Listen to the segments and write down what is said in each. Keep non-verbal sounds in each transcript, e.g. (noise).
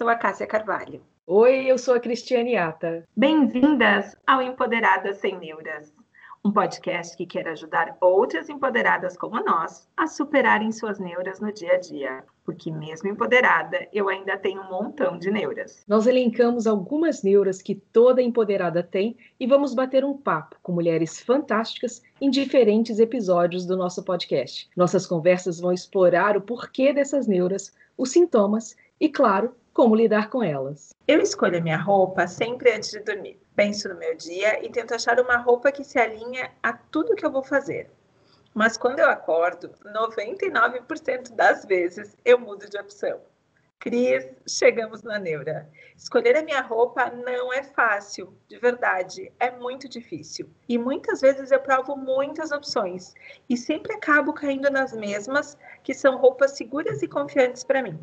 Sou a Cássia Carvalho. Oi, eu sou a Cristiane Ata. Bem-vindas ao Empoderadas Sem Neuras, um podcast que quer ajudar outras empoderadas como nós a superarem suas neuras no dia a dia. Porque, mesmo empoderada, eu ainda tenho um montão de neuras. Nós elencamos algumas neuras que toda empoderada tem e vamos bater um papo com mulheres fantásticas em diferentes episódios do nosso podcast. Nossas conversas vão explorar o porquê dessas neuras, os sintomas e, claro, como lidar com elas. Eu escolho a minha roupa sempre antes de dormir. Penso no meu dia e tento achar uma roupa que se alinha a tudo que eu vou fazer. Mas quando eu acordo, 99% das vezes eu mudo de opção. Cris, chegamos na neura. Escolher a minha roupa não é fácil, de verdade, é muito difícil. E muitas vezes eu provo muitas opções e sempre acabo caindo nas mesmas, que são roupas seguras e confiantes para mim.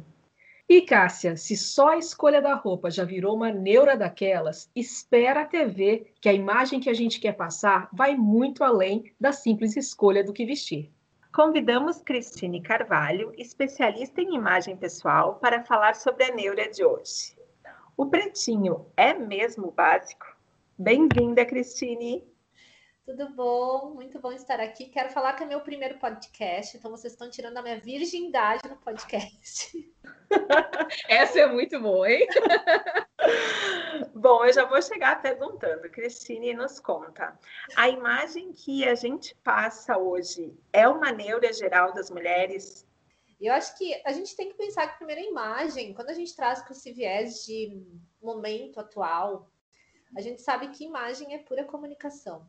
E Cássia, se só a escolha da roupa já virou uma neura daquelas, espera até ver que a imagem que a gente quer passar vai muito além da simples escolha do que vestir. Convidamos Cristine Carvalho, especialista em imagem pessoal, para falar sobre a neura de hoje. O pretinho é mesmo básico? Bem-vinda, Cristine! Tudo bom? Muito bom estar aqui. Quero falar que é meu primeiro podcast, então vocês estão tirando a minha virgindade no podcast. (laughs) Essa é muito boa, hein? (laughs) Bom, eu já vou chegar perguntando. Cristine, nos conta. A imagem que a gente passa hoje é uma neura geral das mulheres? Eu acho que a gente tem que pensar que a primeira imagem, quando a gente traz com esse viés de momento atual, a gente sabe que imagem é pura comunicação.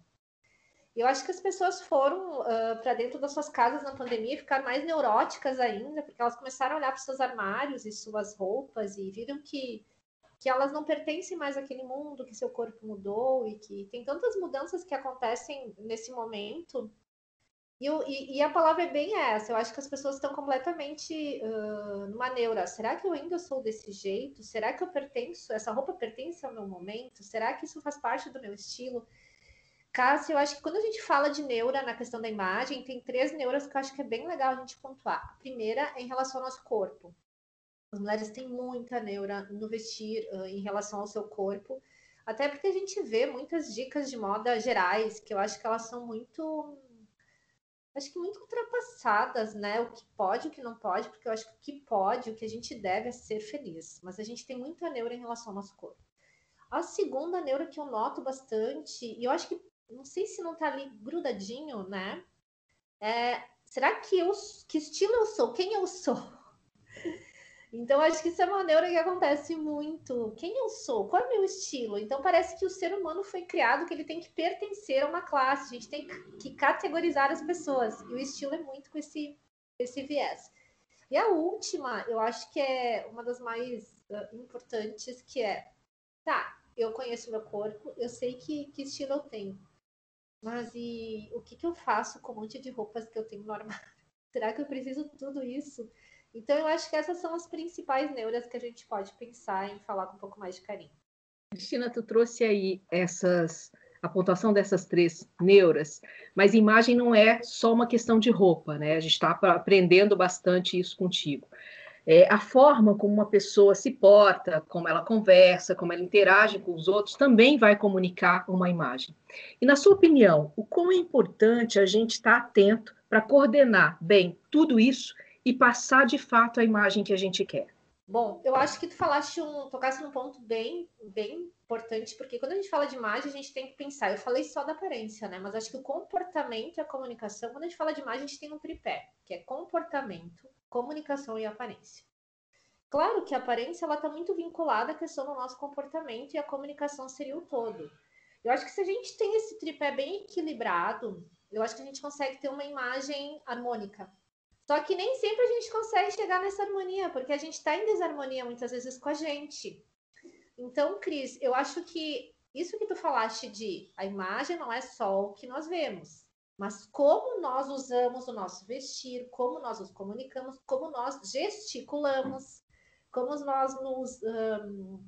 Eu acho que as pessoas foram uh, para dentro das suas casas na pandemia ficaram mais neuróticas ainda, porque elas começaram a olhar para seus armários e suas roupas e viram que, que elas não pertencem mais àquele mundo, que seu corpo mudou e que tem tantas mudanças que acontecem nesse momento. E, e, e a palavra é bem essa. Eu acho que as pessoas estão completamente uh, numa neura. Será que eu ainda sou desse jeito? Será que eu pertenço? Essa roupa pertence ao meu momento? Será que isso faz parte do meu estilo? Cássio, eu acho que quando a gente fala de neura na questão da imagem, tem três neuras que eu acho que é bem legal a gente pontuar. A primeira é em relação ao nosso corpo. As mulheres têm muita neura no vestir uh, em relação ao seu corpo, até porque a gente vê muitas dicas de moda gerais que eu acho que elas são muito acho que muito ultrapassadas, né? O que pode, o que não pode, porque eu acho que o que pode, o que a gente deve é ser feliz. Mas a gente tem muita neura em relação ao nosso corpo. A segunda neura que eu noto bastante, e eu acho que não sei se não tá ali grudadinho, né? É, será que eu que estilo eu sou? Quem eu sou? (laughs) Então, acho que isso é uma neura que acontece muito. Quem eu sou? Qual é o meu estilo? Então, parece que o ser humano foi criado que ele tem que pertencer a uma classe. A gente tem que categorizar as pessoas. E o estilo é muito com esse, esse viés. E a última, eu acho que é uma das mais uh, importantes, que é, tá, eu conheço meu corpo, eu sei que, que estilo eu tenho. Mas e o que, que eu faço com um monte de roupas que eu tenho no armário? (laughs) Será que eu preciso tudo isso? Então, eu acho que essas são as principais neuras que a gente pode pensar em falar com um pouco mais de carinho. Cristina, tu trouxe aí essas a pontuação dessas três neuras, mas imagem não é só uma questão de roupa, né? A gente está aprendendo bastante isso contigo. É, a forma como uma pessoa se porta, como ela conversa, como ela interage com os outros, também vai comunicar uma imagem. E, na sua opinião, o quão é importante a gente estar atento para coordenar bem tudo isso e passar de fato a imagem que a gente quer? Bom, eu acho que tu falaste um, tocasse num ponto bem, bem importante, porque quando a gente fala de imagem, a gente tem que pensar. Eu falei só da aparência, né? Mas acho que o comportamento e a comunicação, quando a gente fala de imagem, a gente tem um tripé, que é comportamento, comunicação e aparência. Claro que a aparência ela está muito vinculada à questão do nosso comportamento e a comunicação seria o todo. Eu acho que se a gente tem esse tripé bem equilibrado, eu acho que a gente consegue ter uma imagem harmônica. Só que nem sempre a gente consegue chegar nessa harmonia, porque a gente está em desarmonia muitas vezes com a gente. Então, Cris, eu acho que isso que tu falaste de a imagem não é só o que nós vemos. Mas como nós usamos o nosso vestir, como nós nos comunicamos, como nós gesticulamos, como nós nos um,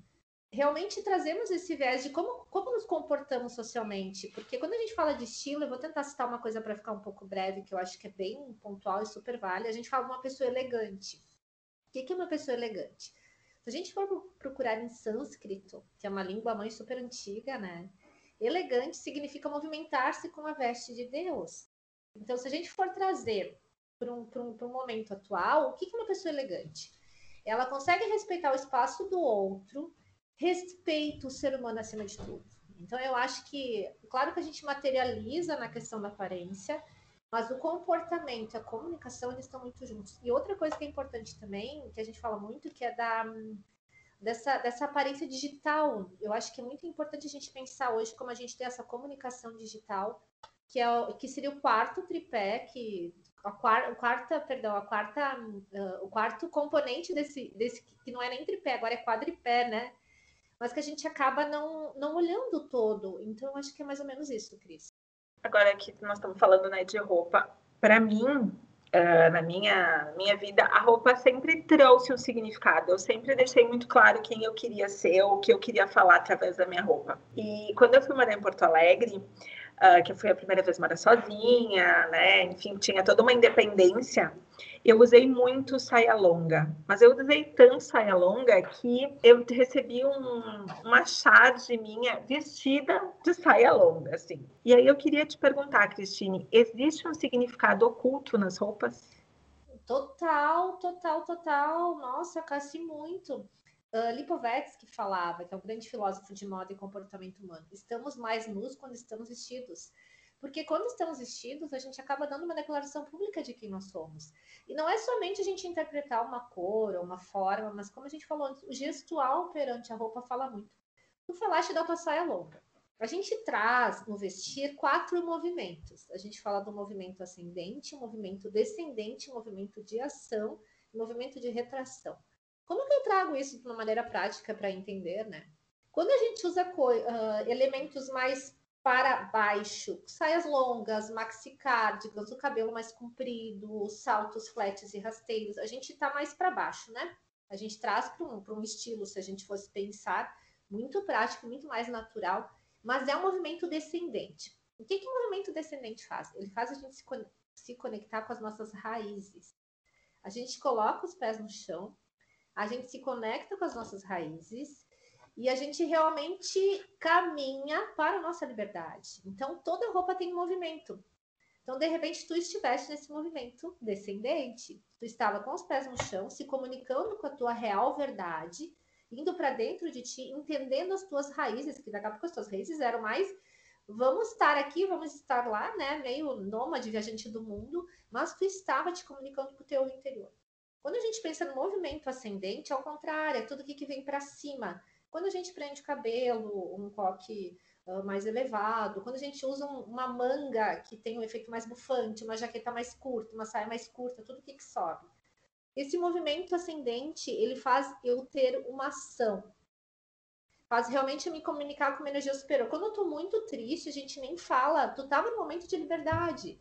realmente trazemos esse viés de como, como nos comportamos socialmente. Porque quando a gente fala de estilo, eu vou tentar citar uma coisa para ficar um pouco breve, que eu acho que é bem pontual e super vale. A gente fala de uma pessoa elegante. O que é uma pessoa elegante? Se a gente for procurar em sânscrito, que é uma língua mãe super antiga, né? Elegante significa movimentar-se com a veste de Deus. Então, se a gente for trazer para um, um, um momento atual, o que é uma pessoa elegante? Ela consegue respeitar o espaço do outro, respeita o ser humano acima de tudo. Então, eu acho que, claro que a gente materializa na questão da aparência, mas o comportamento e a comunicação, eles estão muito juntos. E outra coisa que é importante também, que a gente fala muito, que é da, dessa, dessa aparência digital. Eu acho que é muito importante a gente pensar hoje como a gente tem essa comunicação digital, que, é, que seria o quarto tripé, que a quarta, quarta perdão, a quarta, uh, o quarto componente desse, desse, que não é nem tripé, agora é quadripé, né? Mas que a gente acaba não, não olhando todo. Então, acho que é mais ou menos isso, Cris. Agora que nós estamos falando né, de roupa, para mim, uh, na minha, minha vida, a roupa sempre trouxe um significado. Eu sempre deixei muito claro quem eu queria ser, o que eu queria falar através da minha roupa. E quando eu fui morar em Porto Alegre, uh, que eu fui a primeira vez morar sozinha, né? Enfim, tinha toda uma independência. Eu usei muito saia longa, mas eu usei tanto saia longa que eu recebi um, uma charge minha vestida de saia longa, assim. E aí eu queria te perguntar, Cristine, existe um significado oculto nas roupas? Total, total, total. Nossa, casi muito. Uh, Lipovetsky falava, que é um grande filósofo de moda e comportamento humano, estamos mais nus quando estamos vestidos. Porque quando estamos vestidos, a gente acaba dando uma declaração pública de quem nós somos. E não é somente a gente interpretar uma cor ou uma forma, mas como a gente falou antes, o gestual perante a roupa fala muito. Tu falaste da tua saia longa. A gente traz no vestir quatro movimentos. A gente fala do movimento ascendente, movimento descendente, movimento de ação movimento de retração. Como que eu trago isso de uma maneira prática para entender, né? Quando a gente usa uh, elementos mais para baixo, saias longas, maxi cardigans, o cabelo mais comprido, saltos flats e rasteiros, a gente está mais para baixo, né? A gente traz para um, um estilo, se a gente fosse pensar, muito prático, muito mais natural, mas é um movimento descendente. O que, que o movimento descendente faz? Ele faz a gente se, se conectar com as nossas raízes. A gente coloca os pés no chão, a gente se conecta com as nossas raízes e a gente realmente caminha para a nossa liberdade. Então, toda roupa tem movimento. Então, de repente, tu estiveste nesse movimento descendente. Tu estava com os pés no chão, se comunicando com a tua real verdade, indo para dentro de ti, entendendo as tuas raízes, que daqui a pouco as tuas raízes eram mais vamos estar aqui, vamos estar lá, né? Meio nômade, viajante do mundo, mas tu estava te comunicando com o teu interior. Quando a gente pensa no movimento ascendente, ao contrário, é tudo que vem para cima. Quando a gente prende o cabelo, um coque uh, mais elevado, quando a gente usa um, uma manga que tem um efeito mais bufante, uma jaqueta mais curta, uma saia mais curta, tudo que, que sobe. Esse movimento ascendente, ele faz eu ter uma ação. Faz realmente me comunicar com uma energia superior. Quando eu tô muito triste, a gente nem fala, tu tava no momento de liberdade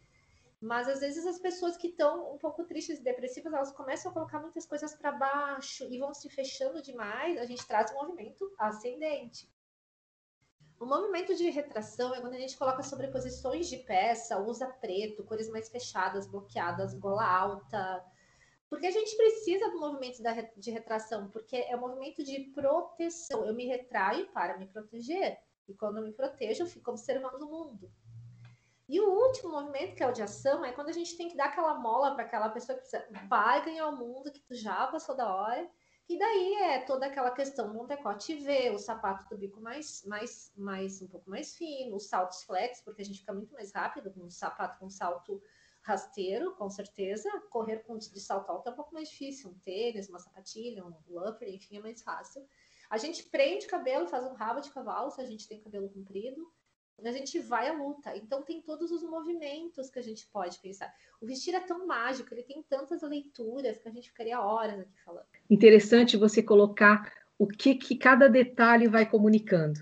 mas às vezes as pessoas que estão um pouco tristes e depressivas, elas começam a colocar muitas coisas para baixo e vão se fechando demais. A gente traz um movimento ascendente. O movimento de retração é quando a gente coloca sobreposições de peça, usa preto, cores mais fechadas, bloqueadas, gola alta. Porque a gente precisa do movimento de retração, porque é um movimento de proteção. Eu me retraio para me proteger. E quando eu me protejo, eu fico observando o mundo. E o último movimento, que é o de ação, é quando a gente tem que dar aquela mola para aquela pessoa que precisa, vai ganhar o mundo, que tu já passou da hora. E daí é toda aquela questão do decote V, o sapato do bico mais, mais, mais um pouco mais fino, os saltos flex, porque a gente fica muito mais rápido com um sapato com salto rasteiro, com certeza. Correr com de salto alto é um pouco mais difícil. Um tênis, uma sapatilha, um upper, enfim, é mais fácil. A gente prende o cabelo, faz um rabo de cavalo se a gente tem cabelo comprido a gente vai à luta. Então tem todos os movimentos que a gente pode pensar. O vestir é tão mágico, ele tem tantas leituras que a gente ficaria horas aqui falando. Interessante você colocar o que, que cada detalhe vai comunicando.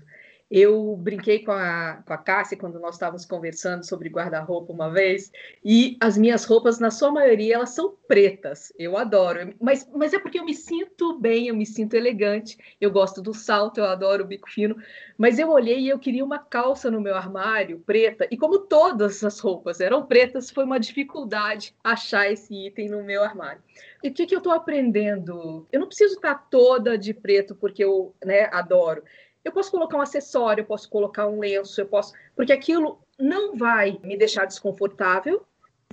Eu brinquei com a, com a Cássia quando nós estávamos conversando sobre guarda-roupa uma vez, e as minhas roupas, na sua maioria, elas são pretas. Eu adoro, mas, mas é porque eu me sinto bem, eu me sinto elegante. Eu gosto do salto, eu adoro o bico fino. Mas eu olhei e eu queria uma calça no meu armário preta, e como todas as roupas eram pretas, foi uma dificuldade achar esse item no meu armário. E o que, que eu estou aprendendo? Eu não preciso estar toda de preto porque eu né, adoro eu posso colocar um acessório, eu posso colocar um lenço, eu posso. Porque aquilo não vai me deixar desconfortável,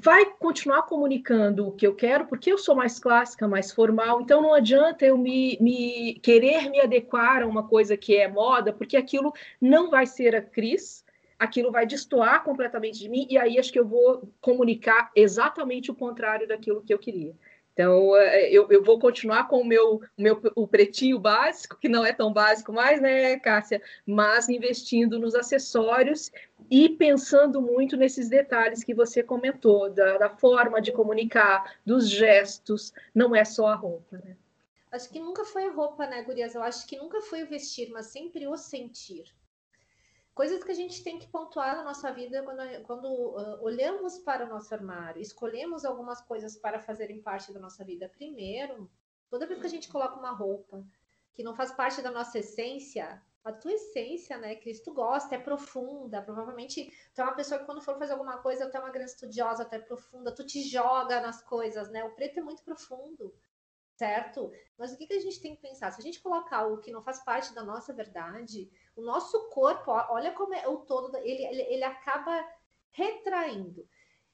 vai continuar comunicando o que eu quero, porque eu sou mais clássica, mais formal, então não adianta eu me, me querer me adequar a uma coisa que é moda, porque aquilo não vai ser a Cris, aquilo vai destoar completamente de mim, e aí acho que eu vou comunicar exatamente o contrário daquilo que eu queria. Então, é, eu, eu vou continuar com o meu, meu o pretinho básico, que não é tão básico mais, né, Cássia? Mas investindo nos acessórios e pensando muito nesses detalhes que você comentou, da, da forma de comunicar, dos gestos, não é só a roupa, né? Acho que nunca foi a roupa, né, Gurias? Eu acho que nunca foi o vestir, mas sempre o sentir coisas que a gente tem que pontuar na nossa vida quando, quando uh, olhamos para o nosso armário, escolhemos algumas coisas para fazerem parte da nossa vida. Primeiro, toda vez que a gente coloca uma roupa que não faz parte da nossa essência, a tua essência, né, tu gosta, é profunda. Provavelmente tu é uma pessoa que quando for fazer alguma coisa, tu é uma grande estudiosa, tu é profunda, tu te joga nas coisas, né? O preto é muito profundo certo? Mas o que, que a gente tem que pensar? Se a gente colocar algo que não faz parte da nossa verdade, o nosso corpo, olha como é o todo, ele, ele, ele acaba retraindo.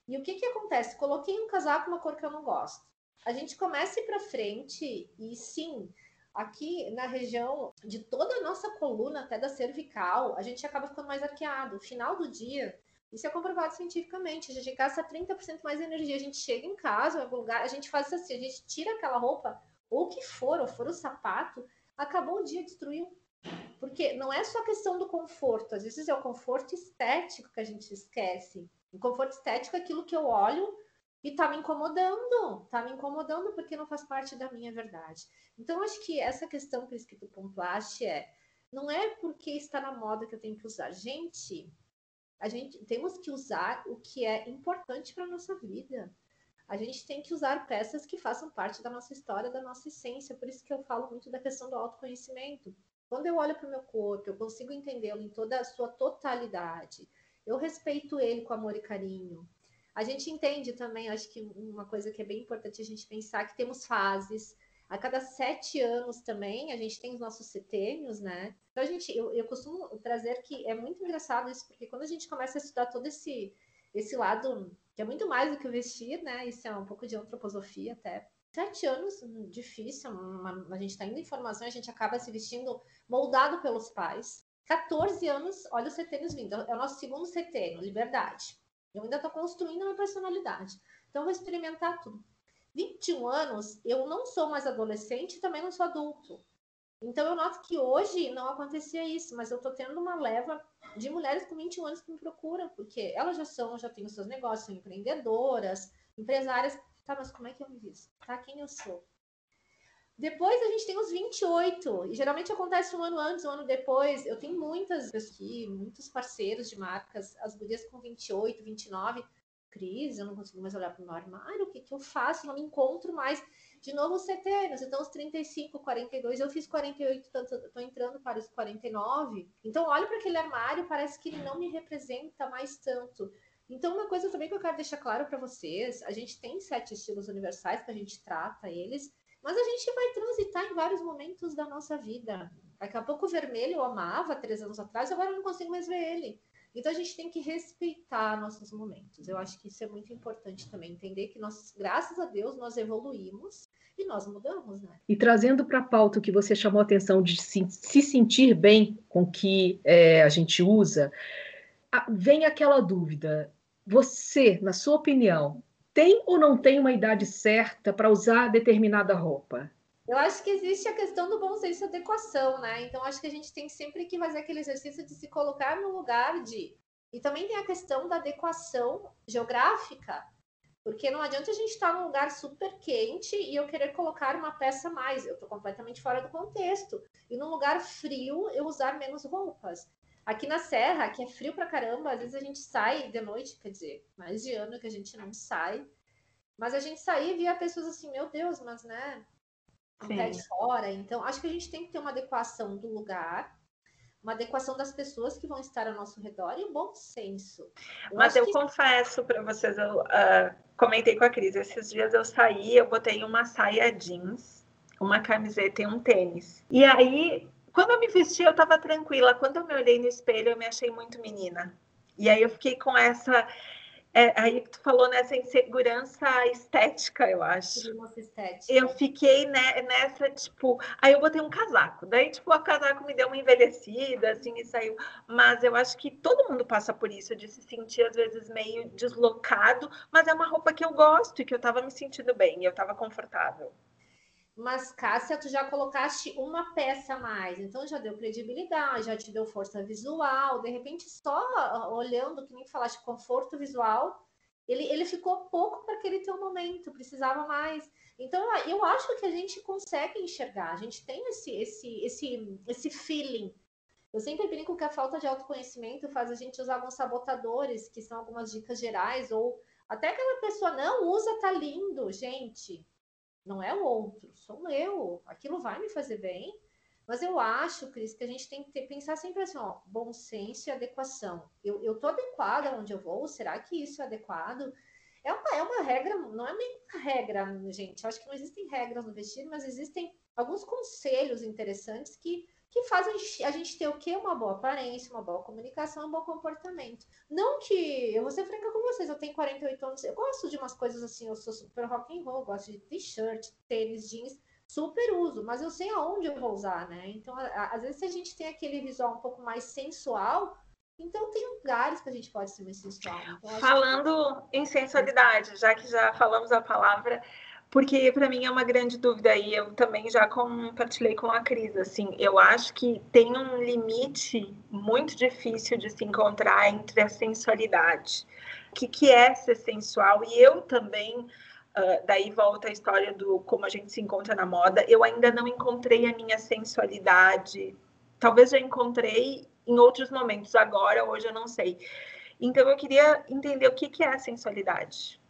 E o que, que acontece? Coloquei um casaco, uma cor que eu não gosto. A gente começa para frente e sim, aqui na região de toda a nossa coluna, até da cervical, a gente acaba ficando mais arqueado. Final do dia, isso é comprovado cientificamente. A gente gasta 30% mais energia. A gente chega em casa, em algum lugar, a gente faz assim, a gente tira aquela roupa, ou o que for, ou for o sapato, acabou o dia, destruiu. Porque não é só questão do conforto, às vezes é o conforto estético que a gente esquece. O conforto estético é aquilo que eu olho e tá me incomodando, tá me incomodando porque não faz parte da minha verdade. Então, acho que essa questão que tu pontuaste é, não é porque está na moda que eu tenho que usar. Gente, a gente temos que usar o que é importante para a nossa vida. A gente tem que usar peças que façam parte da nossa história, da nossa essência. Por isso que eu falo muito da questão do autoconhecimento. Quando eu olho para o meu corpo, eu consigo entendê-lo em toda a sua totalidade. Eu respeito ele com amor e carinho. A gente entende também, acho que uma coisa que é bem importante a gente pensar que temos fases, a cada sete anos também, a gente tem os nossos setênios, né? Então, a gente, eu, eu costumo trazer que é muito engraçado isso, porque quando a gente começa a estudar todo esse, esse lado, que é muito mais do que o vestir, né? Isso é um pouco de antroposofia até. Sete anos, hum, difícil, a gente está indo em formação, a gente acaba se vestindo moldado pelos pais. 14 anos, olha os setênios vindo, é o nosso segundo setênio, liberdade. Eu ainda estou construindo a minha personalidade. Então, vou experimentar tudo. 21 anos, eu não sou mais adolescente e também não sou adulto. Então eu noto que hoje não acontecia isso, mas eu estou tendo uma leva de mulheres com 21 anos que me procuram, porque elas já são, já têm os seus negócios, são empreendedoras, empresárias. Tá, mas como é que eu me visto? Tá, quem eu sou? Depois a gente tem os 28, e geralmente acontece um ano antes, um ano depois. Eu tenho muitas aqui, muitos parceiros de marcas, as gurias com 28, 29 crise, eu não consigo mais olhar para o meu armário, o que, que eu faço? Não me encontro mais. De novo, os setênios, então os 35, 42, eu fiz 48, estou entrando para os 49. Então, olho para aquele armário, parece que ele não me representa mais tanto. Então, uma coisa também que eu quero deixar claro para vocês: a gente tem sete estilos universais que a gente trata eles, mas a gente vai transitar em vários momentos da nossa vida. Daqui a pouco o vermelho eu amava três anos atrás, agora eu não consigo mais ver ele. Então a gente tem que respeitar nossos momentos. Eu acho que isso é muito importante também, entender que nós, graças a Deus, nós evoluímos e nós mudamos, né? E trazendo para a pauta o que você chamou a atenção de se, se sentir bem com o que é, a gente usa, vem aquela dúvida: você, na sua opinião, tem ou não tem uma idade certa para usar determinada roupa? Eu acho que existe a questão do bom senso e adequação, né? Então, acho que a gente tem sempre que fazer aquele exercício de se colocar no lugar de. E também tem a questão da adequação geográfica, porque não adianta a gente estar num lugar super quente e eu querer colocar uma peça mais. Eu estou completamente fora do contexto. E num lugar frio, eu usar menos roupas. Aqui na Serra, que é frio pra caramba, às vezes a gente sai de noite, quer dizer, mais de ano que a gente não sai. Mas a gente saía e via pessoas assim, meu Deus, mas né, pé de fora. Então, acho que a gente tem que ter uma adequação do lugar, uma adequação das pessoas que vão estar ao nosso redor e um bom senso. Eu mas eu que... confesso para vocês, eu uh, comentei com a Cris, esses dias eu saí, eu botei uma saia jeans, uma camiseta e um tênis. E aí quando eu me vesti, eu estava tranquila. Quando eu me olhei no espelho, eu me achei muito menina. E aí eu fiquei com essa. É, aí tu falou nessa insegurança estética, eu acho. Estética. Eu fiquei né, nessa, tipo, aí eu botei um casaco. Daí, tipo, o casaco me deu uma envelhecida, assim, e saiu. Mas eu acho que todo mundo passa por isso, de se sentir, às vezes, meio deslocado, mas é uma roupa que eu gosto e que eu tava me sentindo bem, eu tava confortável. Mas, Cássia, tu já colocaste uma peça a mais, então já deu credibilidade, já te deu força visual. De repente, só olhando, que nem falaste, conforto visual, ele, ele ficou pouco para aquele teu momento, precisava mais. Então, eu acho que a gente consegue enxergar, a gente tem esse, esse, esse, esse feeling. Eu sempre brinco que a falta de autoconhecimento faz a gente usar alguns sabotadores, que são algumas dicas gerais, ou até aquela pessoa, não, usa, tá lindo, gente não é o outro, sou eu. Aquilo vai me fazer bem. Mas eu acho, Cris, que a gente tem que ter, pensar sempre assim, ó, bom senso e adequação. Eu, eu tô adequada onde eu vou? Será que isso é adequado? É uma, é uma regra, não é nem uma regra, gente. Eu acho que não existem regras no vestido, mas existem alguns conselhos interessantes que que fazem a gente ter o quê? Uma boa aparência, uma boa comunicação, um bom comportamento. Não que, eu vou ser franca com vocês, eu tenho 48 anos, eu gosto de umas coisas assim, eu sou super rock and roll, gosto de t-shirt, tênis, jeans, super uso, mas eu sei aonde eu vou usar, né? Então, às vezes, se a gente tem aquele visual um pouco mais sensual, então tem lugares que a gente pode ser mais sensual. Então, Falando que... em sensualidade, já que já falamos a palavra, porque para mim é uma grande dúvida e eu também já compartilhei com a Cris, assim, eu acho que tem um limite muito difícil de se encontrar entre a sensualidade. O que, que é ser sensual? E eu também, uh, daí volta a história do como a gente se encontra na moda, eu ainda não encontrei a minha sensualidade. Talvez já encontrei em outros momentos, agora, hoje eu não sei. Então eu queria entender o que, que é a sensualidade.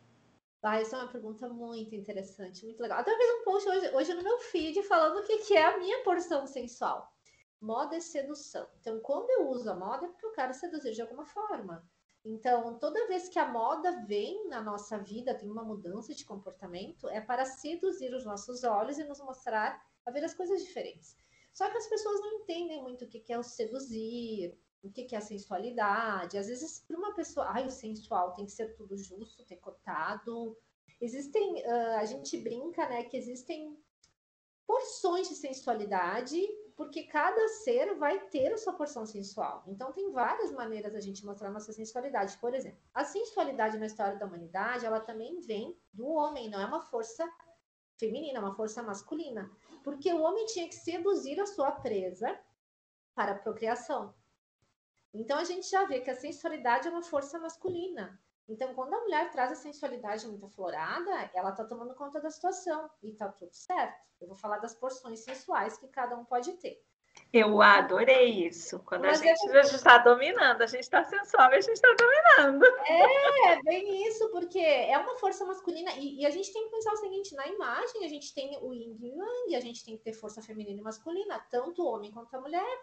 Ah, essa é uma pergunta muito interessante, muito legal. Até fiz um post hoje, hoje no meu feed falando o que, que é a minha porção sensual. Moda é sedução. Então, quando eu uso a moda, é porque eu quero seduzir de alguma forma. Então, toda vez que a moda vem na nossa vida, tem uma mudança de comportamento, é para seduzir os nossos olhos e nos mostrar a ver as coisas diferentes. Só que as pessoas não entendem muito o que é o seduzir, o que é a sensualidade. Às vezes, para uma pessoa, ai, o sensual tem que ser tudo justo, ter cotado. Existem, uh, a gente brinca, né, que existem porções de sensualidade, porque cada ser vai ter a sua porção sensual. Então, tem várias maneiras da gente mostrar nossa sensualidade. Por exemplo, a sensualidade na história da humanidade, ela também vem do homem, não é uma força feminina, é uma força masculina. Porque o homem tinha que seduzir a sua presa para a procriação. Então a gente já vê que a sensualidade é uma força masculina. Então, quando a mulher traz a sensualidade muito aflorada, ela está tomando conta da situação e está tudo certo. Eu vou falar das porções sensuais que cada um pode ter. Eu adorei isso. Quando Mas a gente é... está dominando, a gente está sensual e a gente está dominando. É, bem isso, porque é uma força masculina. E, e, a gente tem que pensar o seguinte: na imagem, a gente tem o yin e o yang, a gente tem que ter força feminina e masculina, tanto o homem quanto a mulher.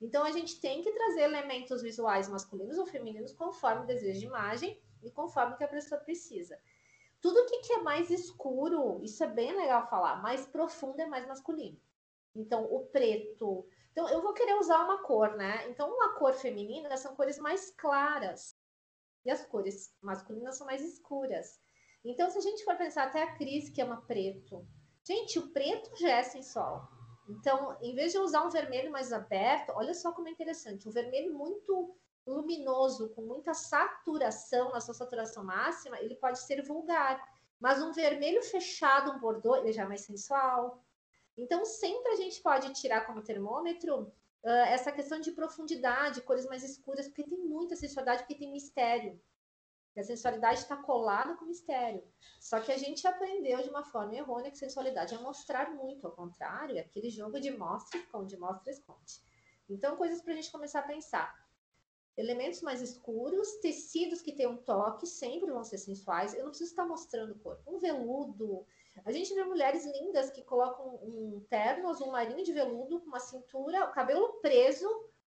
Então a gente tem que trazer elementos visuais masculinos ou femininos conforme o desejo de imagem e conforme que a pessoa precisa. Tudo que é mais escuro, isso é bem legal falar, mais profundo é mais masculino. Então, o preto. Então, eu vou querer usar uma cor, né? Então, uma cor feminina são cores mais claras. E as cores masculinas são mais escuras. Então, se a gente for pensar até a Cris, que ama preto. Gente, o preto já é sensual. Então, em vez de usar um vermelho mais aberto, olha só como é interessante, um vermelho muito luminoso, com muita saturação, na sua saturação máxima, ele pode ser vulgar. Mas um vermelho fechado, um bordô, ele já é mais sensual. Então, sempre a gente pode tirar como termômetro uh, essa questão de profundidade, cores mais escuras, porque tem muita sensualidade, porque tem mistério a sensualidade está colada com mistério. Só que a gente aprendeu de uma forma errônea que sensualidade é mostrar muito, ao contrário, é aquele jogo de mostra, esconde, mostra, esconde. Então, coisas para a gente começar a pensar. Elementos mais escuros, tecidos que têm um toque, sempre vão ser sensuais. Eu não preciso estar mostrando cor. Um veludo. A gente vê mulheres lindas que colocam um terno azul marinho de veludo com uma cintura, o cabelo preso,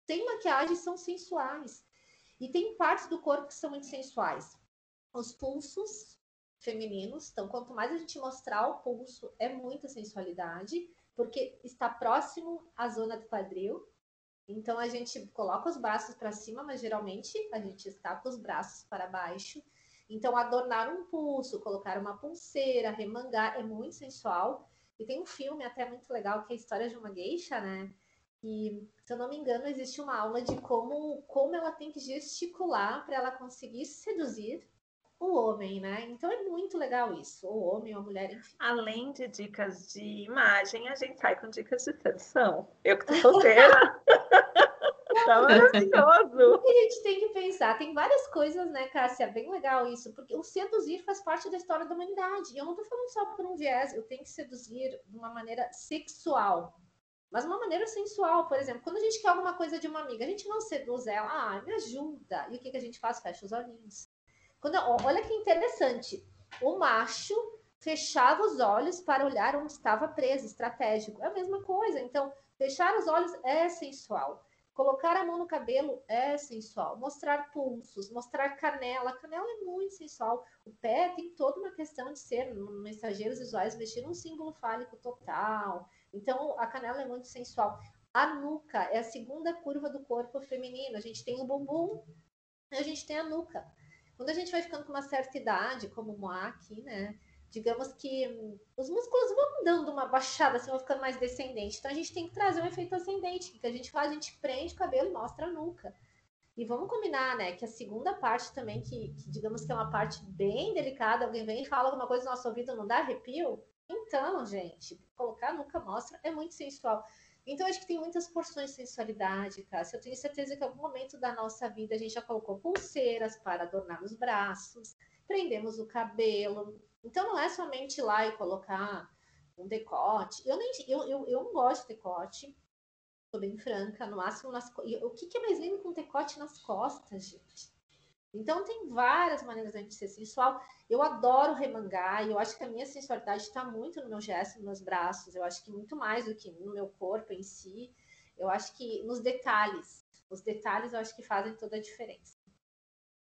sem maquiagem, são sensuais. E tem partes do corpo que são muito sensuais. Os pulsos femininos. Então, quanto mais a gente mostrar o pulso, é muita sensualidade, porque está próximo à zona do quadril. Então a gente coloca os braços para cima, mas geralmente a gente está com os braços para baixo. Então adornar um pulso, colocar uma pulseira, remangar é muito sensual. E tem um filme até muito legal que é a história de uma geisha, né? E, se eu não me engano, existe uma aula de como, como ela tem que gesticular para ela conseguir seduzir o homem, né? Então é muito legal isso, o homem ou a mulher, enfim. Além de dicas de imagem, a gente sai com dicas de sedução. Eu que tô solteira. (laughs) tá maravilhoso. O que a gente tem que pensar? Tem várias coisas, né, Cássia? É bem legal isso, porque o seduzir faz parte da história da humanidade. E eu não tô falando só por um viés, eu tenho que seduzir de uma maneira sexual. Mas uma maneira sensual, por exemplo, quando a gente quer alguma coisa de uma amiga, a gente não seduz ela, ah, me ajuda. E o que, que a gente faz? Fecha os olhinhos. Quando, olha que interessante. O macho fechava os olhos para olhar onde estava preso, estratégico. É a mesma coisa. Então, fechar os olhos é sensual. Colocar a mão no cabelo é sensual. Mostrar pulsos, mostrar canela. Canela é muito sensual. O pé tem toda uma questão de ser, mensageiros visuais, vestir um símbolo fálico total. Então, a canela é muito sensual. A nuca é a segunda curva do corpo feminino. A gente tem o bumbum e a gente tem a nuca. Quando a gente vai ficando com uma certa idade, como o Moá aqui, né? Digamos que os músculos vão dando uma baixada, assim, vão ficando mais descendente. Então a gente tem que trazer um efeito ascendente. O que a gente faz? A gente prende o cabelo e mostra a nuca. E vamos combinar, né, que a segunda parte também, que, que, digamos que é uma parte bem delicada, alguém vem e fala alguma coisa no nosso ouvido, não dá arrepio? Então, gente, colocar a nuca mostra é muito sensual. Então, acho que tem muitas porções de sensualidade, Cássia. Eu tenho certeza que em algum momento da nossa vida a gente já colocou pulseiras para adornar os braços, prendemos o cabelo. Então, não é somente ir lá e colocar um decote. Eu, nem, eu, eu, eu não gosto de decote, tô bem franca, no máximo nas O que, que é mais lindo com decote nas costas, gente? Então, tem várias maneiras da gente ser sensual. Eu adoro remangar, e eu acho que a minha sensualidade está muito no meu gesto, nos meus braços. Eu acho que muito mais do que no meu corpo em si. Eu acho que nos detalhes. Os detalhes eu acho que fazem toda a diferença.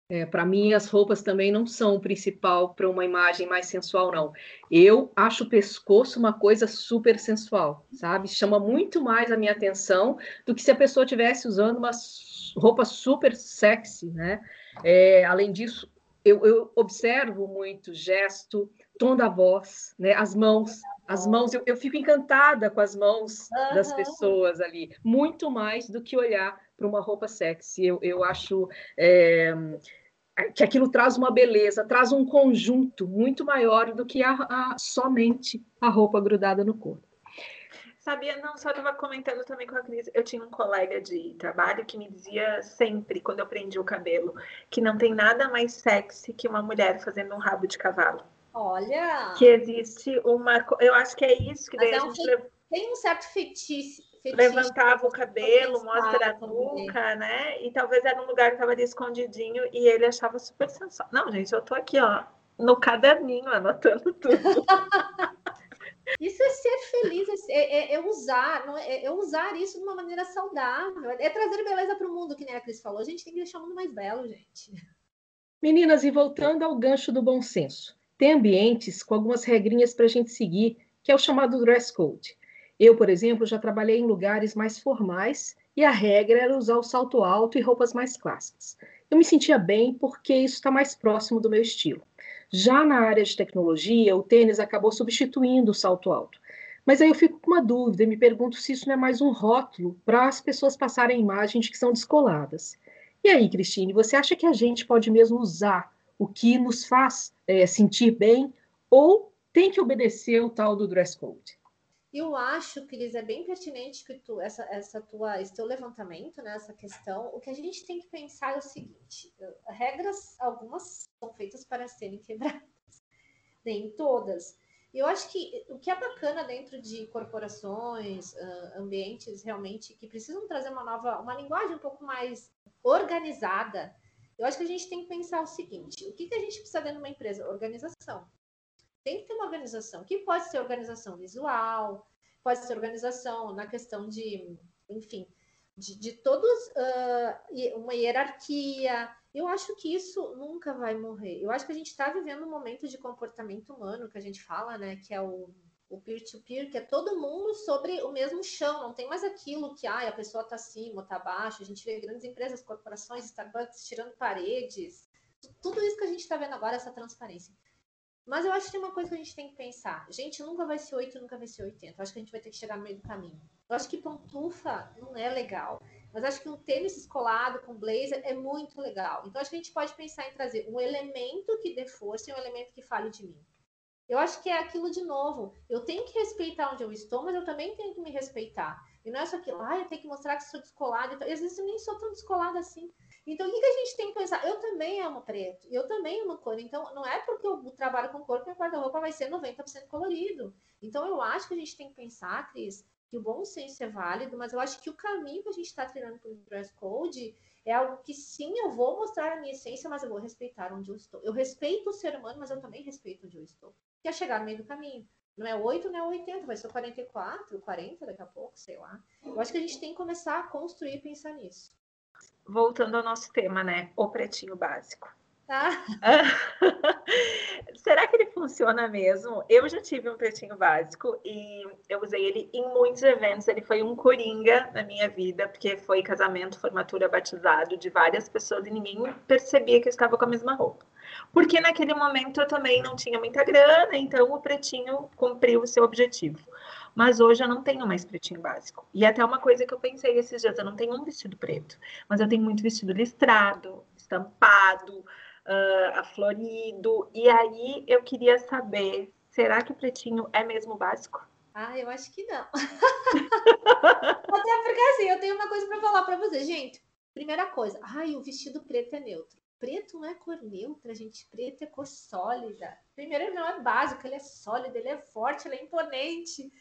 É, para mim, as roupas também não são o principal para uma imagem mais sensual, não. Eu acho o pescoço uma coisa super sensual, sabe? Chama muito mais a minha atenção do que se a pessoa estivesse usando uma roupa super sexy, né? É, além disso, eu, eu, observo muito gesto, tom da voz, né? as mãos. As mãos, eu, eu fico encantada com as mãos uhum. das pessoas ali, muito mais do que olhar para uma roupa sexy. Eu, eu acho é, que aquilo traz uma beleza, traz um conjunto muito maior do que a, a somente a roupa grudada no corpo. Sabia, não, só estava comentando também com a Cris. Eu tinha um colega de trabalho que me dizia sempre, quando eu prendi o cabelo, que não tem nada mais sexy que uma mulher fazendo um rabo de cavalo. Olha! Que existe uma. Eu acho que é isso que daí é. Fe... Tem um certo fetiche. Levantava o cabelo, mostra a nuca, né? E talvez era um lugar que estava ali escondidinho e ele achava super sensual. Não, gente, eu tô aqui, ó, no caderninho, anotando tudo. (laughs) Isso é ser feliz, é, é, é usar, é, é, usar isso de uma maneira saudável, é trazer beleza para o mundo, que nem a Cris falou. A gente tem que deixar o mundo mais belo, gente. Meninas, e voltando ao gancho do bom senso, tem ambientes com algumas regrinhas para a gente seguir, que é o chamado dress code. Eu, por exemplo, já trabalhei em lugares mais formais e a regra era usar o salto alto e roupas mais clássicas. Eu me sentia bem porque isso está mais próximo do meu estilo. Já na área de tecnologia, o tênis acabou substituindo o salto alto. Mas aí eu fico com uma dúvida e me pergunto se isso não é mais um rótulo para as pessoas passarem a imagem de que são descoladas. E aí, Cristine, você acha que a gente pode mesmo usar o que nos faz é, sentir bem ou tem que obedecer o tal do dress code? Eu acho, Cris, é bem pertinente que tu, essa, essa tua, esse teu levantamento, né, essa questão. O que a gente tem que pensar é o seguinte: regras, algumas são feitas para serem quebradas, (laughs) nem todas. Eu acho que o que é bacana dentro de corporações, ambientes realmente que precisam trazer uma nova, uma linguagem um pouco mais organizada, eu acho que a gente tem que pensar o seguinte: o que, que a gente precisa dentro de uma empresa? Organização. Tem que ter uma organização, que pode ser organização visual, pode ser organização na questão de, enfim, de, de todos uh, uma hierarquia. Eu acho que isso nunca vai morrer. Eu acho que a gente está vivendo um momento de comportamento humano que a gente fala, né? Que é o o peer-to-peer, -peer, que é todo mundo sobre o mesmo chão, não tem mais aquilo que ah, a pessoa está acima ou está abaixo. A gente vê grandes empresas, corporações, Starbucks tirando paredes, tudo isso que a gente está vendo agora, essa transparência. Mas eu acho que tem uma coisa que a gente tem que pensar. Gente, nunca vai ser 8, nunca vai ser 80. Eu acho que a gente vai ter que chegar no meio do caminho. Eu acho que pantufa não é legal. Mas acho que um tênis escolado com blazer é muito legal. Então acho que a gente pode pensar em trazer um elemento que dê força e um elemento que fale de mim. Eu acho que é aquilo de novo. Eu tenho que respeitar onde eu estou, mas eu também tenho que me respeitar. E não é só aquilo, ah, eu tenho que mostrar que sou descolada. Então, às vezes eu nem sou tão descolada assim. Então, o que, que a gente tem que pensar? Eu também amo preto, eu também amo cor. Então, não é porque eu trabalho com cor que meu guarda-roupa vai ser 90% colorido. Então, eu acho que a gente tem que pensar, Cris, que o bom senso é válido, mas eu acho que o caminho que a gente está treinando para o dress code é algo que sim, eu vou mostrar a minha essência, mas eu vou respeitar onde eu estou. Eu respeito o ser humano, mas eu também respeito onde eu estou que é chegar no meio do caminho. Não é 8, não é 80, vai ser 44, 40 daqui a pouco, sei lá. Eu acho que a gente tem que começar a construir e pensar nisso. Voltando ao nosso tema, né? O pretinho básico. Tá. (laughs) Será que ele funciona mesmo? Eu já tive um pretinho básico e eu usei ele em muitos eventos. Ele foi um coringa na minha vida, porque foi casamento, formatura, batizado de várias pessoas e ninguém percebia que eu estava com a mesma roupa porque naquele momento eu também não tinha muita grana, então o pretinho cumpriu o seu objetivo. Mas hoje eu não tenho mais pretinho básico. E até uma coisa que eu pensei esses dias, eu não tenho um vestido preto, mas eu tenho muito vestido listrado, estampado, uh, aflorido. E aí eu queria saber, será que o pretinho é mesmo básico? Ah, eu acho que não. (laughs) Até porque assim, eu tenho uma coisa para falar para você, gente. Primeira coisa, ai, o vestido preto é neutro preto não é cor neutra, gente. Preto é cor sólida. Primeiro, ele não é básico, ele é sólido, ele é forte, ele é imponente.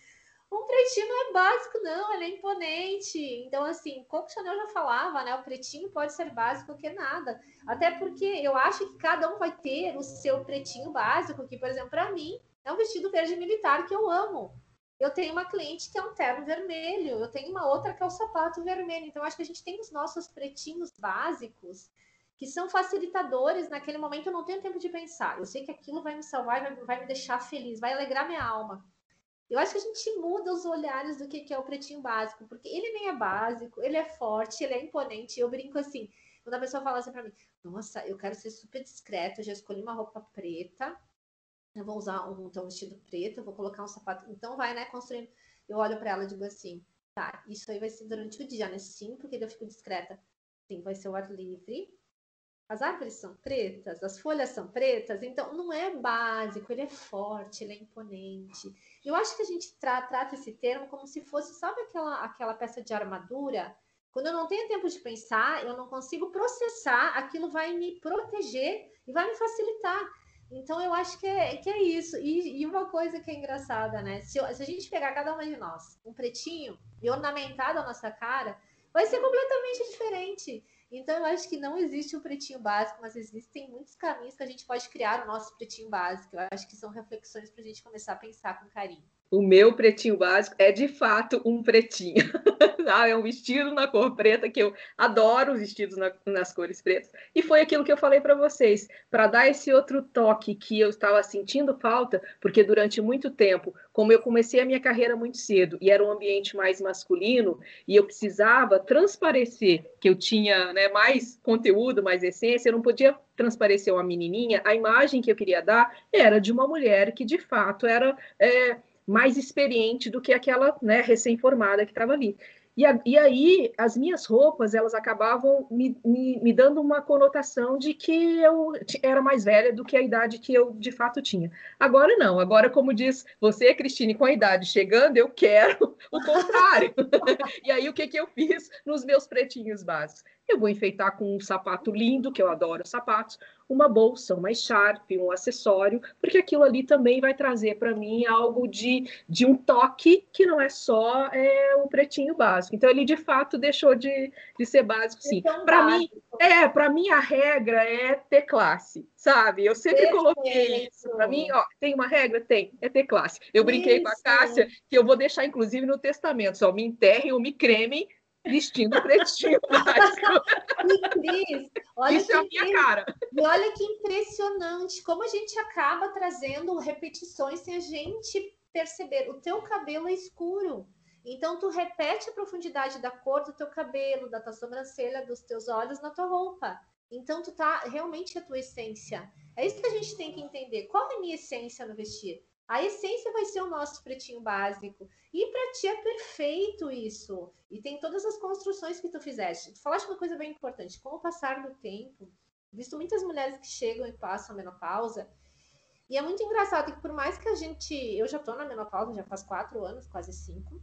Um pretinho não é básico, não, ele é imponente. Então, assim, como o Chanel já falava, né? O pretinho pode ser básico que nada. Até porque eu acho que cada um vai ter o seu pretinho básico, que, por exemplo, para mim, é um vestido verde militar que eu amo. Eu tenho uma cliente que é um terno vermelho, eu tenho uma outra que é o sapato vermelho. Então, acho que a gente tem os nossos pretinhos básicos que são facilitadores. Naquele momento eu não tenho tempo de pensar. Eu sei que aquilo vai me salvar, vai me deixar feliz, vai alegrar minha alma. Eu acho que a gente muda os olhares do que, é o pretinho básico, porque ele nem é básico, ele é forte, ele é imponente. Eu brinco assim, quando a pessoa fala assim para mim, nossa, eu quero ser super discreta, eu já escolhi uma roupa preta, eu vou usar um, então, um vestido preto, eu vou colocar um sapato. Então vai, né, construindo. Eu olho para ela e digo assim, tá, isso aí vai ser durante o dia, né? Sim, porque eu fico discreta. Sim, vai ser o ar livre, as árvores são pretas, as folhas são pretas, então não é básico, ele é forte, ele é imponente. Eu acho que a gente tra trata esse termo como se fosse, sabe aquela, aquela peça de armadura? Quando eu não tenho tempo de pensar, eu não consigo processar, aquilo vai me proteger e vai me facilitar. Então eu acho que é, que é isso. E, e uma coisa que é engraçada, né? Se, se a gente pegar cada uma de nós um pretinho e ornamentado a nossa cara, vai ser completamente diferente. Então, eu acho que não existe um pretinho básico, mas existem muitos caminhos que a gente pode criar o nosso pretinho básico. Eu acho que são reflexões para a gente começar a pensar com carinho. O meu pretinho básico é de fato um pretinho. Tá? (laughs) é um vestido na cor preta, que eu adoro vestidos na, nas cores pretas. E foi aquilo que eu falei para vocês, para dar esse outro toque que eu estava sentindo falta, porque durante muito tempo, como eu comecei a minha carreira muito cedo e era um ambiente mais masculino, e eu precisava transparecer que eu tinha né, mais conteúdo, mais essência, eu não podia transparecer uma menininha, a imagem que eu queria dar era de uma mulher que de fato era. É, mais experiente do que aquela né, recém-formada que estava ali. E, a, e, aí, as minhas roupas, elas acabavam me, me, me, dando uma conotação de que eu era mais velha do que a idade que eu de fato tinha. Agora não, agora, como diz você, Cristine, com a idade chegando, eu quero o contrário. (laughs) e aí, o que, que eu fiz nos meus pretinhos básicos? Eu vou enfeitar com um sapato lindo, que eu adoro sapatos, uma bolsa, uma echarpe, um acessório, porque aquilo ali também vai trazer para mim algo de, de um toque que não é só é, o pretinho básico. Então ele de fato deixou de, de ser básico, sim. Para mim, é, para mim a regra é ter classe, sabe? Eu sempre Perfeito. coloquei isso. Para mim, ó, tem uma regra, tem, é ter classe. Eu brinquei isso. com a Cássia que eu vou deixar inclusive no testamento, só me enterrem ou me cremem vestindo pretinho (laughs) básico. Cris, olha Isso é a minha cara. E olha que impressionante como a gente acaba trazendo repetições sem a gente perceber. O teu cabelo é escuro. Então, tu repete a profundidade da cor do teu cabelo, da tua sobrancelha, dos teus olhos na tua roupa. Então, tu tá realmente a tua essência. É isso que a gente tem que entender. Qual é a minha essência no vestir? A essência vai ser o nosso pretinho básico. E para ti é perfeito isso. E tem todas as construções que tu fizeste. Tu falaste uma coisa bem importante. Com o passar do tempo, visto muitas mulheres que chegam e passam a menopausa. E é muito engraçado que por mais que a gente... Eu já tô na menopausa, já faz quatro anos, quase cinco.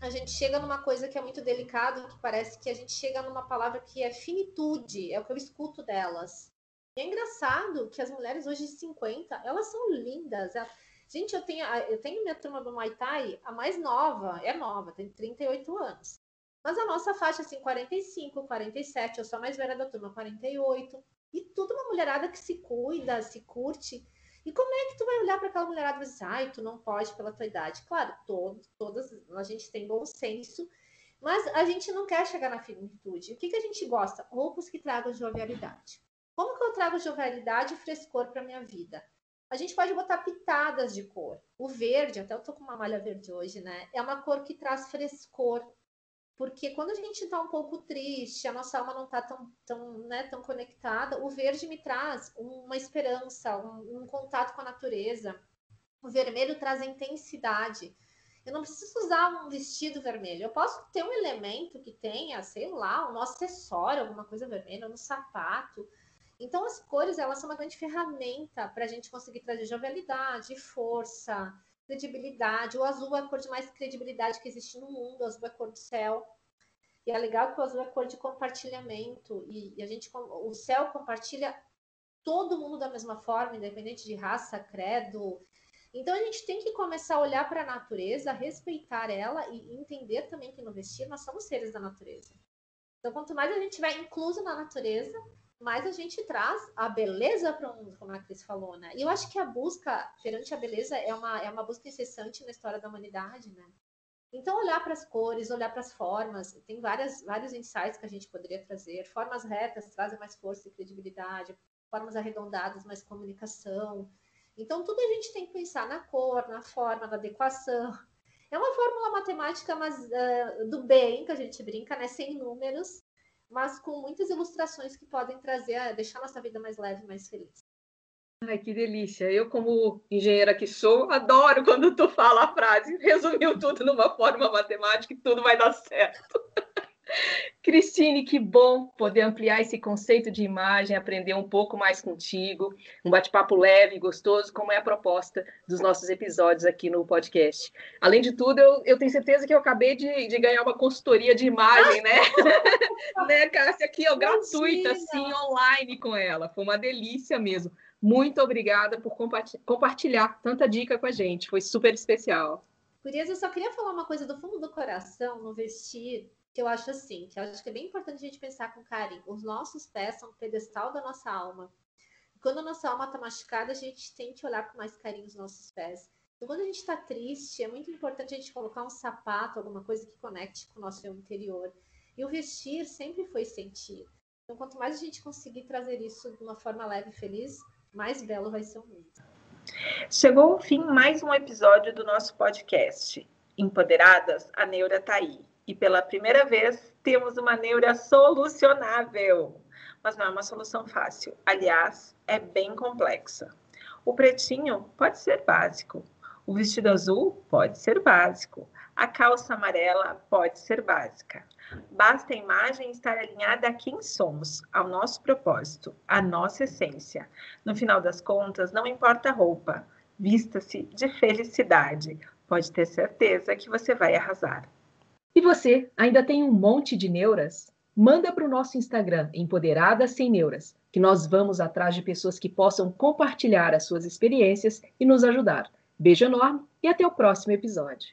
A gente chega numa coisa que é muito delicada, que parece que a gente chega numa palavra que é finitude. É o que eu escuto delas. E é engraçado que as mulheres hoje de 50, elas são lindas. Elas Gente, eu tenho, eu tenho minha turma do Muay Thai, a mais nova, é nova, tem 38 anos. Mas a nossa faixa, assim, 45, 47, eu sou a mais velha da turma, 48. E tudo uma mulherada que se cuida, se curte. E como é que tu vai olhar para aquela mulherada e dizer, ai, tu não pode pela tua idade? Claro, todos, todas, a gente tem bom senso, mas a gente não quer chegar na finitude. O que, que a gente gosta? Roupas que tragam jovialidade. Como que eu trago jovialidade e frescor para minha vida? A gente pode botar pitadas de cor. O verde, até eu tô com uma malha verde hoje, né? É uma cor que traz frescor. Porque quando a gente está um pouco triste, a nossa alma não está tão, tão, né, tão conectada, o verde me traz uma esperança, um, um contato com a natureza. O vermelho traz a intensidade. Eu não preciso usar um vestido vermelho. Eu posso ter um elemento que tenha, sei lá, um acessório, alguma coisa vermelha, no sapato. Então, as cores, elas são uma grande ferramenta para a gente conseguir trazer jovialidade, força, credibilidade. O azul é a cor de mais credibilidade que existe no mundo, o azul é a cor do céu. E é legal que o azul é a cor de compartilhamento. E, e a gente, o céu compartilha todo mundo da mesma forma, independente de raça, credo. Então a gente tem que começar a olhar para a natureza, respeitar ela e entender também que no vestir nós somos seres da natureza. Então, quanto mais a gente estiver incluso na natureza, mais a gente traz a beleza para o mundo, como a Cris falou, né? E eu acho que a busca perante a beleza é uma, é uma busca incessante na história da humanidade, né? Então, olhar para as cores, olhar para as formas, tem várias, vários insights que a gente poderia trazer. Formas retas trazem mais força e credibilidade, formas arredondadas, mais comunicação. Então, tudo a gente tem que pensar na cor, na forma, na adequação. É uma fórmula matemática, mas uh, do bem, que a gente brinca, né? Sem números, mas com muitas ilustrações que podem trazer, deixar nossa vida mais leve, mais feliz. Ai, que delícia. Eu, como engenheira que sou, adoro quando tu fala a frase, resumiu tudo numa forma matemática e tudo vai dar certo. (laughs) Cristine, que bom poder ampliar esse conceito de imagem, aprender um pouco mais contigo, um bate-papo leve, gostoso, como é a proposta dos nossos episódios aqui no podcast. Além de tudo, eu, eu tenho certeza que eu acabei de, de ganhar uma consultoria de imagem, né? (laughs) né, Cássia? Aqui, ó, gratuita, assim, online com ela. Foi uma delícia mesmo. Muito obrigada por compartilhar tanta dica com a gente. Foi super especial. Curias, eu só queria falar uma coisa do fundo do coração no vestir que eu acho assim, que eu acho que é bem importante a gente pensar com carinho. Os nossos pés são o pedestal da nossa alma. Quando a nossa alma está machucada, a gente tem que olhar com mais carinho os nossos pés. Então, quando a gente está triste, é muito importante a gente colocar um sapato, alguma coisa que conecte com o nosso interior. E o vestir sempre foi sentir. Então, quanto mais a gente conseguir trazer isso de uma forma leve e feliz, mais belo vai ser o mundo. Chegou ao fim mais um episódio do nosso podcast. Empoderadas, a Neura tá aí. E pela primeira vez temos uma neura solucionável. Mas não é uma solução fácil. Aliás, é bem complexa. O pretinho pode ser básico. O vestido azul pode ser básico. A calça amarela pode ser básica. Basta a imagem estar alinhada a quem somos, ao nosso propósito, à nossa essência. No final das contas, não importa a roupa, vista-se de felicidade. Pode ter certeza que você vai arrasar. E você ainda tem um monte de neuras? manda para o nosso Instagram, Empoderadas Sem Neuras, que nós vamos atrás de pessoas que possam compartilhar as suas experiências e nos ajudar. Beijo enorme e até o próximo episódio.